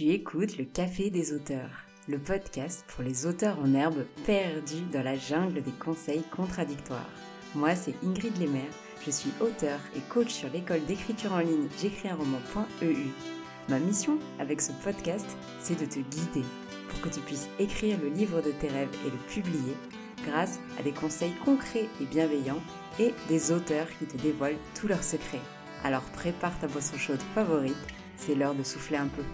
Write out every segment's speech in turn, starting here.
Tu écoutes le Café des auteurs, le podcast pour les auteurs en herbe perdus dans la jungle des conseils contradictoires. Moi, c'est Ingrid Lemaire, je suis auteur et coach sur l'école d'écriture en ligne j'écris un roman.eu. Ma mission avec ce podcast, c'est de te guider pour que tu puisses écrire le livre de tes rêves et le publier grâce à des conseils concrets et bienveillants et des auteurs qui te dévoilent tous leurs secrets. Alors prépare ta boisson chaude favorite, c'est l'heure de souffler un peu.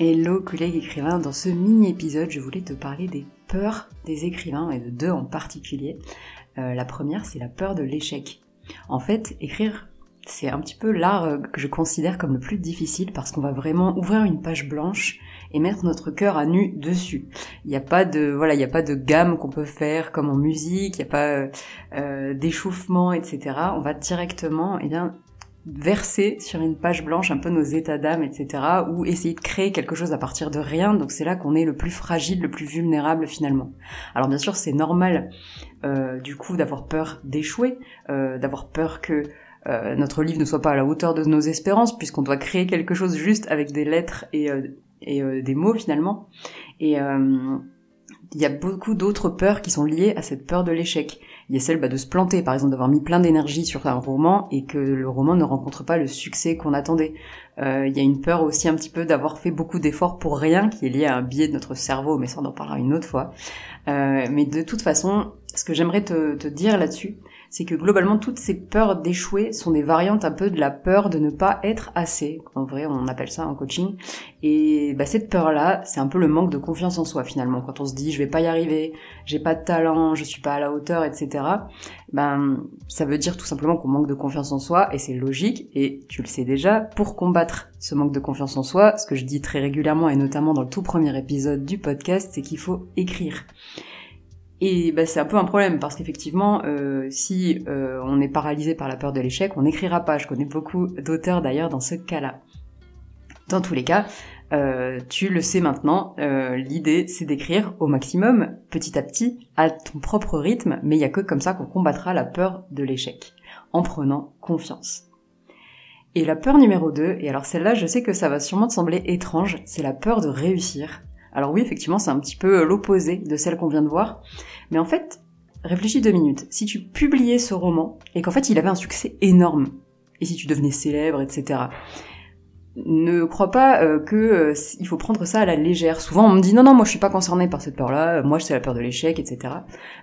Hello collègues écrivains, dans ce mini-épisode je voulais te parler des peurs des écrivains et de deux en particulier. Euh, la première c'est la peur de l'échec. En fait, écrire c'est un petit peu l'art euh, que je considère comme le plus difficile parce qu'on va vraiment ouvrir une page blanche et mettre notre cœur à nu dessus. Il n'y a pas de voilà, il n'y a pas de gamme qu'on peut faire comme en musique, il n'y a pas euh d'échauffement, etc. On va directement, eh bien, verser sur une page blanche un peu nos états d'âme, etc. ou essayer de créer quelque chose à partir de rien. Donc c'est là qu'on est le plus fragile, le plus vulnérable finalement. Alors bien sûr c'est normal euh, du coup d'avoir peur d'échouer, euh, d'avoir peur que euh, notre livre ne soit pas à la hauteur de nos espérances, puisqu'on doit créer quelque chose juste avec des lettres et, et des mots finalement. Et il y a beaucoup d'autres peurs qui sont liées à cette peur de l'échec. Il y a celle bah, de se planter, par exemple, d'avoir mis plein d'énergie sur un roman et que le roman ne rencontre pas le succès qu'on attendait. Euh, il y a une peur aussi un petit peu d'avoir fait beaucoup d'efforts pour rien, qui est lié à un biais de notre cerveau, mais ça on en parlera une autre fois. Euh, mais de toute façon, ce que j'aimerais te, te dire là-dessus, c'est que globalement toutes ces peurs d'échouer sont des variantes un peu de la peur de ne pas être assez. En vrai, on appelle ça en coaching. Et bah, cette peur-là, c'est un peu le manque de confiance en soi finalement. Quand on se dit je vais pas y arriver, j'ai pas de talent, je suis pas à la hauteur, etc. Ben ça veut dire tout simplement qu'on manque de confiance en soi et c'est logique. Et tu le sais déjà, pour combattre ce manque de confiance en soi, ce que je dis très régulièrement et notamment dans le tout premier épisode du podcast, c'est qu'il faut écrire. Et bah, c'est un peu un problème parce qu'effectivement, euh, si euh, on est paralysé par la peur de l'échec, on n'écrira pas. Je connais beaucoup d'auteurs d'ailleurs dans ce cas-là. Dans tous les cas, euh, tu le sais maintenant, l'idée c'est d'écrire au maximum, petit à petit, à ton propre rythme, mais il n'y a que comme ça qu'on combattra la peur de l'échec, en prenant confiance. Et la peur numéro 2, et alors celle-là je sais que ça va sûrement te sembler étrange, c'est la peur de réussir. Alors oui, effectivement, c'est un petit peu l'opposé de celle qu'on vient de voir. Mais en fait, réfléchis deux minutes. Si tu publiais ce roman et qu'en fait il avait un succès énorme, et si tu devenais célèbre, etc., ne crois pas euh, que euh, il faut prendre ça à la légère. Souvent on me dit non non moi je suis pas concerné par cette peur-là, moi c'est la peur de l'échec, etc.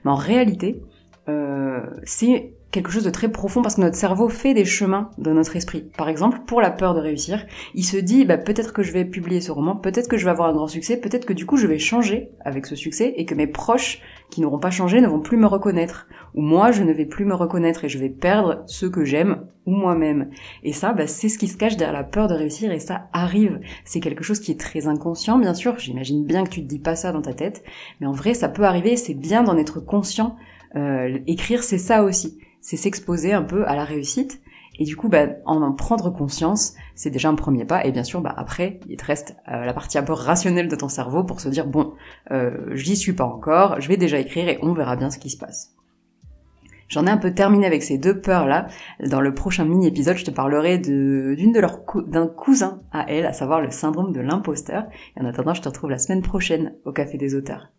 Mais en réalité, euh, c'est quelque chose de très profond parce que notre cerveau fait des chemins dans notre esprit. Par exemple, pour la peur de réussir, il se dit bah, peut-être que je vais publier ce roman, peut-être que je vais avoir un grand succès, peut-être que du coup je vais changer avec ce succès et que mes proches qui n'auront pas changé ne vont plus me reconnaître. Ou moi je ne vais plus me reconnaître et je vais perdre ceux que j'aime ou moi-même. Et ça, bah, c'est ce qui se cache derrière la peur de réussir et ça arrive. C'est quelque chose qui est très inconscient, bien sûr. J'imagine bien que tu te dis pas ça dans ta tête, mais en vrai ça peut arriver. C'est bien d'en être conscient. Euh, écrire, c'est ça aussi c'est s'exposer un peu à la réussite. Et du coup, bah, en prendre conscience, c'est déjà un premier pas. Et bien sûr, bah, après, il te reste euh, la partie un peu rationnelle de ton cerveau pour se dire, bon, euh, j'y suis pas encore, je vais déjà écrire et on verra bien ce qui se passe. J'en ai un peu terminé avec ces deux peurs-là. Dans le prochain mini-épisode, je te parlerai d'une de, leurs d'un cousin à elle, à savoir le syndrome de l'imposteur. Et en attendant, je te retrouve la semaine prochaine au Café des auteurs.